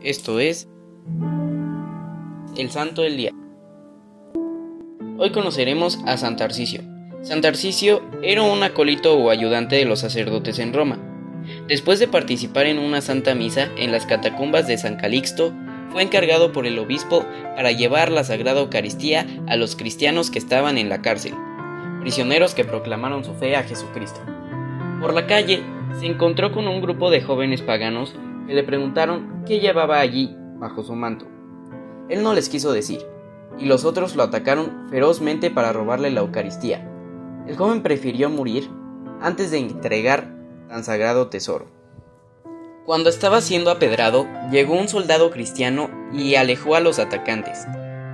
Esto es el Santo del Día. Hoy conoceremos a San Tarcisio. San Tarcisio era un acólito o ayudante de los sacerdotes en Roma. Después de participar en una santa misa en las catacumbas de San Calixto, fue encargado por el obispo para llevar la Sagrada Eucaristía a los cristianos que estaban en la cárcel, prisioneros que proclamaron su fe a Jesucristo. Por la calle se encontró con un grupo de jóvenes paganos le preguntaron qué llevaba allí bajo su manto. Él no les quiso decir, y los otros lo atacaron ferozmente para robarle la Eucaristía. El joven prefirió morir antes de entregar tan sagrado tesoro. Cuando estaba siendo apedrado, llegó un soldado cristiano y alejó a los atacantes.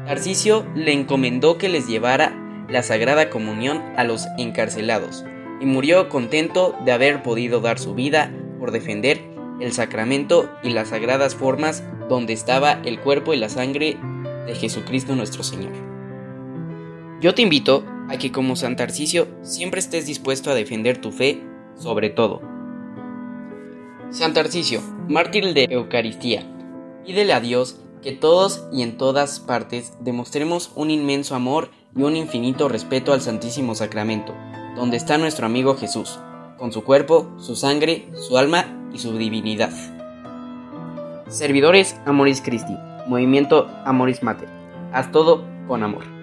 Tarcisio le encomendó que les llevara la Sagrada Comunión a los encarcelados, y murió contento de haber podido dar su vida por defender el sacramento y las sagradas formas donde estaba el cuerpo y la sangre de Jesucristo nuestro Señor. Yo te invito a que como San Tarcisio siempre estés dispuesto a defender tu fe sobre todo. San Tarcisio, mártir de Eucaristía, pídele a Dios que todos y en todas partes demostremos un inmenso amor y un infinito respeto al Santísimo Sacramento, donde está nuestro amigo Jesús, con su cuerpo, su sangre, su alma y su divinidad. Servidores Amoris Christi, Movimiento Amoris Mater. Haz todo con amor.